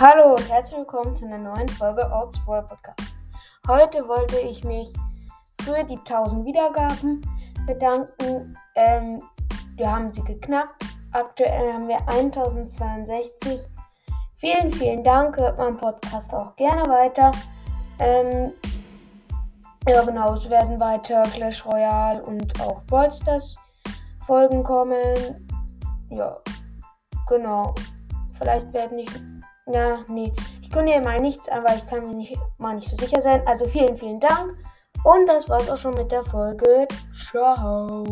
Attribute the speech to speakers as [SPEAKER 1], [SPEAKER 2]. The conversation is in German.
[SPEAKER 1] Hallo und herzlich willkommen zu einer neuen Folge Orks Brawl Podcast. Heute wollte ich mich für die 1000 Wiedergaben bedanken. Ähm, wir haben sie geknackt. Aktuell haben wir 1062. Vielen, vielen Dank. Hört meinen Podcast auch gerne weiter. Ähm, ja, genau, es werden weiter Clash Royale und auch Brawl Stars Folgen kommen. Ja, genau. Vielleicht werden nicht ja, nee. Ich kündige mal nichts weil ich kann mir nicht, mal nicht so sicher sein. Also vielen, vielen Dank. Und das war's auch schon mit der Folge. Ciao.